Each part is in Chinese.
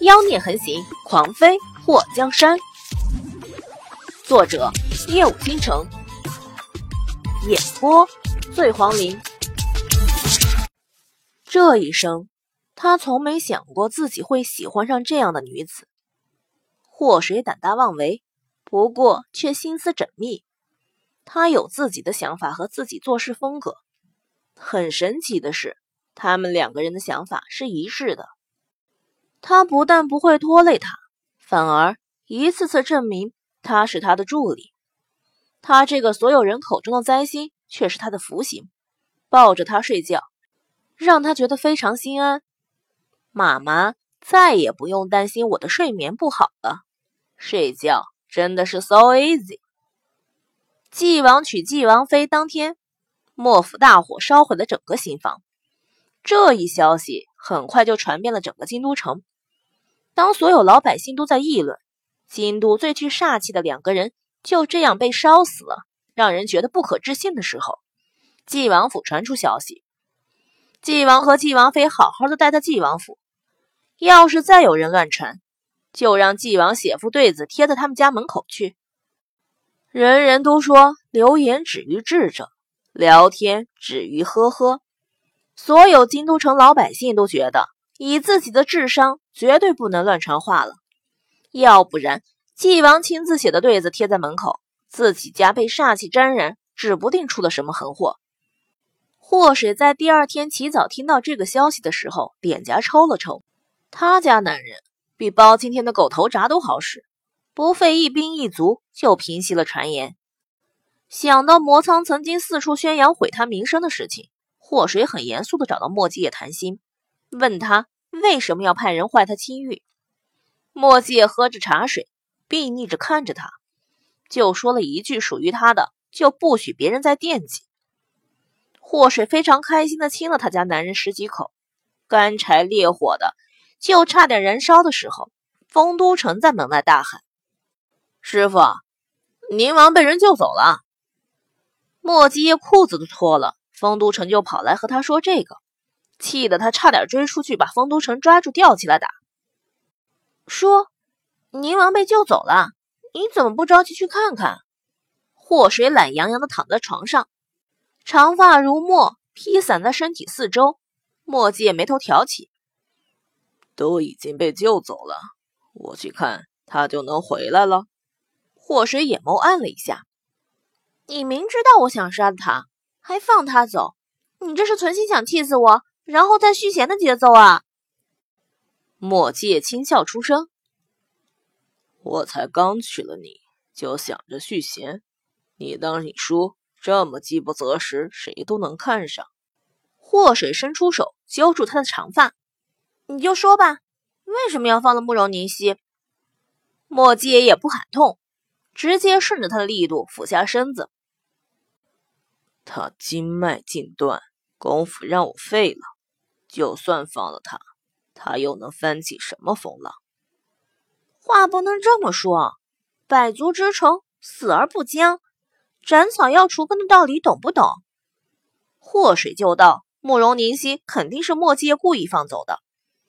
妖孽横行，狂飞祸江山。作者：夜舞倾城，演播：醉黄林。这一生，他从没想过自己会喜欢上这样的女子。祸水胆大妄为，不过却心思缜密。他有自己的想法和自己做事风格。很神奇的是，他们两个人的想法是一致的。他不但不会拖累他，反而一次次证明他是他的助理。他这个所有人口中的灾星，却是他的福星，抱着他睡觉，让他觉得非常心安。妈妈再也不用担心我的睡眠不好了，睡觉真的是 so easy。晋王娶晋王妃当天，莫府大火烧毁了整个新房，这一消息很快就传遍了整个京都城。当所有老百姓都在议论京都最具煞气的两个人就这样被烧死了，让人觉得不可置信的时候，纪王府传出消息：纪王和纪王妃好好的待在纪王府，要是再有人乱传，就让纪王写副对子贴在他们家门口去。人人都说流言止于智者，聊天止于呵呵。所有京都城老百姓都觉得。以自己的智商，绝对不能乱传话了，要不然纪王亲自写的对子贴在门口，自己家被煞气沾染，指不定出了什么横祸。祸水在第二天起早听到这个消息的时候，脸颊抽了抽。他家男人比包青天的狗头铡都好使，不费一兵一卒就平息了传言。想到魔苍曾经四处宣扬毁他名声的事情，祸水很严肃地找到莫继业谈心。问他为什么要派人坏他清誉？莫介喝着茶水，睥睨着看着他，就说了一句：“属于他的，就不许别人再惦记。”祸水非常开心的亲了他家男人十几口，干柴烈火的，就差点燃烧的时候，丰都城在门外大喊：“师傅，宁王被人救走了！”莫继业裤子都脱了，丰都城就跑来和他说这个。气得他差点追出去把丰都城抓住吊起来打，说：“宁王被救走了，你怎么不着急去看看？”祸水懒洋洋的躺在床上，长发如墨披散在身体四周。墨迹也眉头挑起：“都已经被救走了，我去看他就能回来了。”祸水眼眸暗了一下：“你明知道我想杀他，还放他走，你这是存心想气死我？”然后再续弦的节奏啊！墨界轻笑出声：“我才刚娶了你，就想着续弦，你当你叔这么饥不择食，谁都能看上。”祸水伸出手揪住他的长发：“你就说吧，为什么要放了慕容凝曦？”莫界也不喊痛，直接顺着他的力度俯下身子：“他经脉尽断，功夫让我废了。”就算放了他，他又能翻起什么风浪？话不能这么说，百足之虫，死而不僵，斩草要除根的道理懂不懂？祸水就到，慕容凝夕肯定是墨迹故意放走的，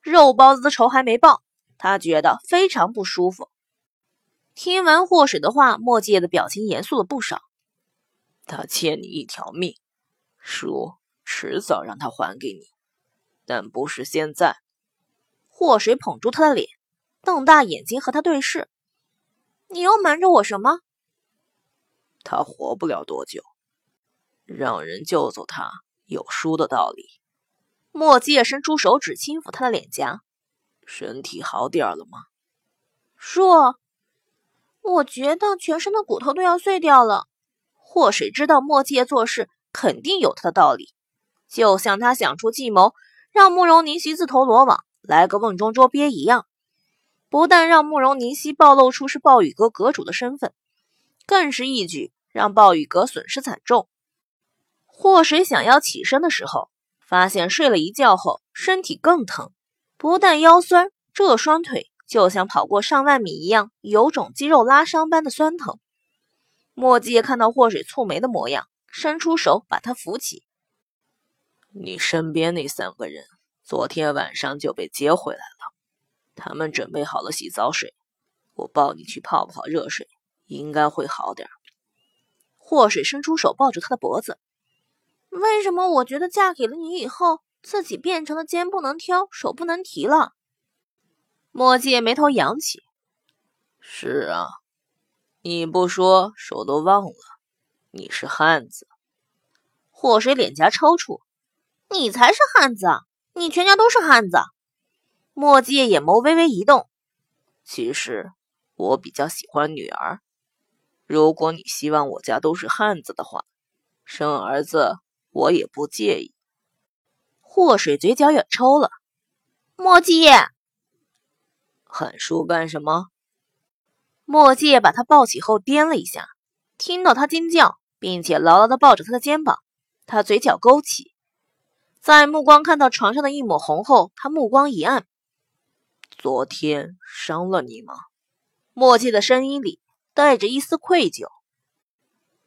肉包子的仇还没报，他觉得非常不舒服。听完祸水的话，墨迹的表情严肃了不少。他欠你一条命，叔迟早让他还给你。但不是现在。祸水捧住他的脸，瞪大眼睛和他对视。你又瞒着我什么？他活不了多久，让人救走他有输的道理。莫迹伸出手指轻抚他的脸颊。身体好点了吗？叔，我觉得全身的骨头都要碎掉了。祸水知道墨界做事肯定有他的道理，就像他想出计谋。让慕容凝曦自投罗网，来个瓮中捉鳖一样，不但让慕容凝曦暴露出是暴雨阁阁主的身份，更是一举让暴雨阁损失惨重。祸水想要起身的时候，发现睡了一觉后身体更疼，不但腰酸，这双腿就像跑过上万米一样，有种肌肉拉伤般的酸疼。墨迹看到祸水蹙眉的模样，伸出手把他扶起。你身边那三个人，昨天晚上就被接回来了。他们准备好了洗澡水，我抱你去泡泡热水，应该会好点。祸水伸出手抱住他的脖子。为什么我觉得嫁给了你以后，自己变成了肩不能挑、手不能提了？墨迹眉头扬起。是啊，你不说手都忘了，你是汉子。祸水脸颊抽搐。你才是汉子，你全家都是汉子。墨迹眼眸微微一动。其实我比较喜欢女儿。如果你希望我家都是汉子的话，生儿子。我也不介意。祸水嘴角也抽了。墨迹，喊叔干什么？墨界把他抱起后颠了一下，听到他惊叫，并且牢牢的抱着他的肩膀。他嘴角勾起，在目光看到床上的一抹红后，他目光一暗。昨天伤了你吗？墨界的声音里带着一丝愧疚。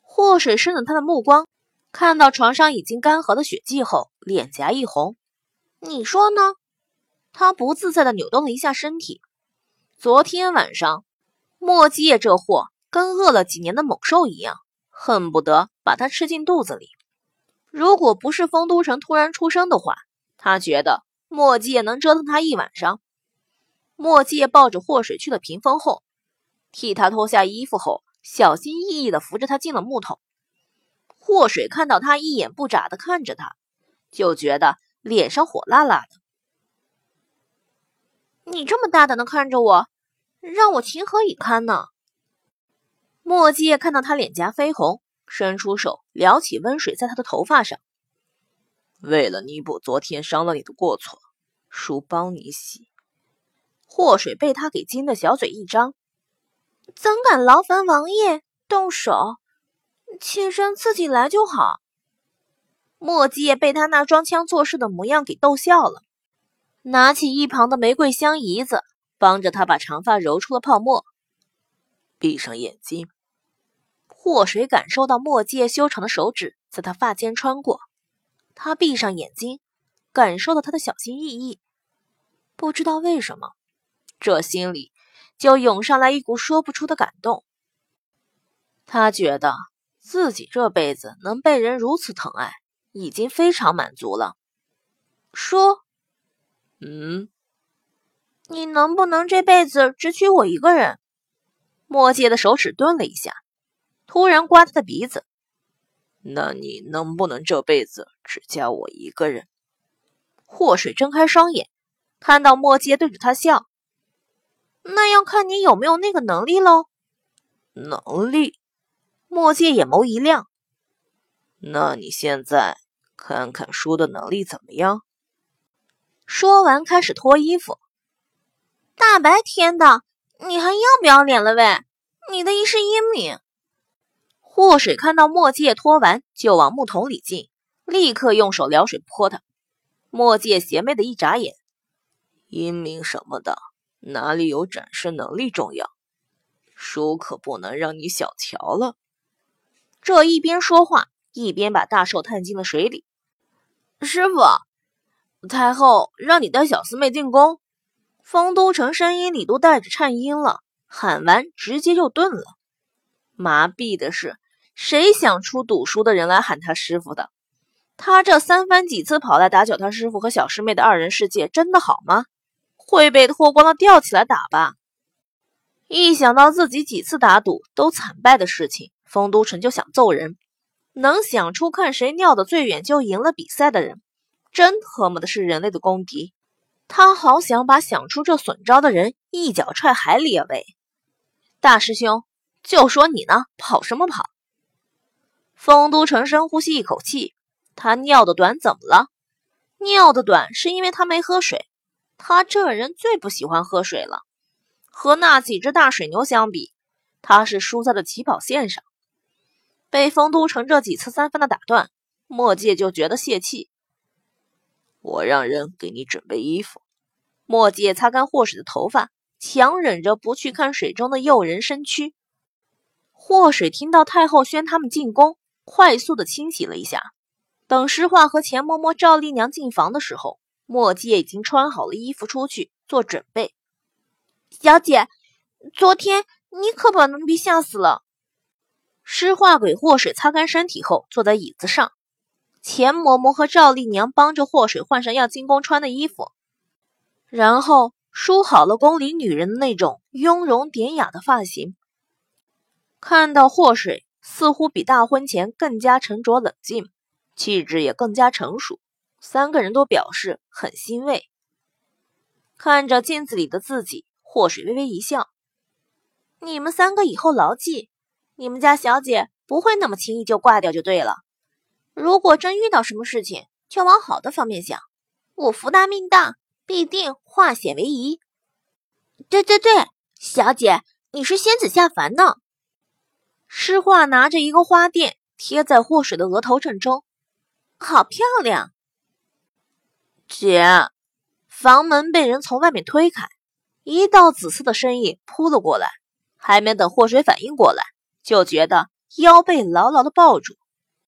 祸水顺着他的目光。看到床上已经干涸的血迹后，脸颊一红。你说呢？他不自在的扭动了一下身体。昨天晚上，莫基业这货跟饿了几年的猛兽一样，恨不得把他吃进肚子里。如果不是丰都城突然出生的话，他觉得莫基业能折腾他一晚上。莫基业抱着祸水去了屏风后，替他脱下衣服后，小心翼翼地扶着他进了木桶。祸水看到他一眼不眨的看着他，就觉得脸上火辣辣的。你这么大胆的看着我，让我情何以堪呢？墨迹看到他脸颊绯红，伸出手撩起温水在他的头发上。为了弥补昨天伤了你的过错，叔帮你洗。祸水被他给惊得小嘴一张，怎敢劳烦王爷动手？妾身自己来就好。墨迹也被他那装腔作势的模样给逗笑了，拿起一旁的玫瑰香姨子，帮着他把长发揉出了泡沫。闭上眼睛。祸水感受到墨界修长的手指在他发间穿过，他闭上眼睛，感受到他的小心翼翼。不知道为什么，这心里就涌上来一股说不出的感动。他觉得。自己这辈子能被人如此疼爱，已经非常满足了。说，嗯，你能不能这辈子只娶我一个人？墨界的手指顿了一下，突然刮他的鼻子。那你能不能这辈子只嫁我一个人？祸水睁开双眼，看到墨界对着他笑。那要看你有没有那个能力喽。能力。墨界眼眸一亮，那你现在看看叔的能力怎么样？说完开始脱衣服。大白天的，你还要不要脸了喂？你的一世英名。祸水看到墨界脱完，就往木桶里进，立刻用手撩水泼他。墨界邪魅的一眨眼，英名什么的，哪里有展示能力重要？叔可不能让你小瞧了。这一边说话，一边把大寿探进了水里。师傅，太后让你带小师妹进宫。丰都城声音里都带着颤音了，喊完直接就顿了。麻痹的是，谁想出赌输的人来喊他师傅的？他这三番几次跑来打搅他师傅和小师妹的二人世界，真的好吗？会被脱光了吊起来打吧？一想到自己几次打赌都惨败的事情。丰都城就想揍人，能想出看谁尿的最远就赢了比赛的人，真特么的是人类的公敌。他好想把想出这损招的人一脚踹海里啊！喂，大师兄，就说你呢，跑什么跑？丰都城深呼吸一口气，他尿的短怎么了？尿的短是因为他没喝水。他这人最不喜欢喝水了，和那几只大水牛相比，他是输在了起跑线上。被丰都城这几次三番的打断，墨界就觉得泄气。我让人给你准备衣服。墨界擦干祸水的头发，强忍着不去看水中的诱人身躯。祸水听到太后宣他们进宫，快速的清洗了一下。等石化和钱嬷嬷、赵丽娘进房的时候，墨界已经穿好了衣服出去做准备。小姐，昨天你可把奴婢吓死了。诗画给祸水擦干身体后，坐在椅子上。钱嬷嬷和赵丽娘帮着祸水换上要进宫穿的衣服，然后梳好了宫里女人的那种雍容典雅的发型。看到祸水似乎比大婚前更加沉着冷静，气质也更加成熟，三个人都表示很欣慰。看着镜子里的自己，祸水微微一笑：“你们三个以后牢记，你们家小姐不会那么轻易就挂掉，就对了。”如果真遇到什么事情，就往好的方面想。我福大命大，必定化险为夷。对对对，小姐，你是仙子下凡呢。诗画拿着一个花钿贴在祸水的额头正中，好漂亮。姐，房门被人从外面推开，一道紫色的身影扑了过来，还没等祸水反应过来，就觉得腰被牢牢的抱住。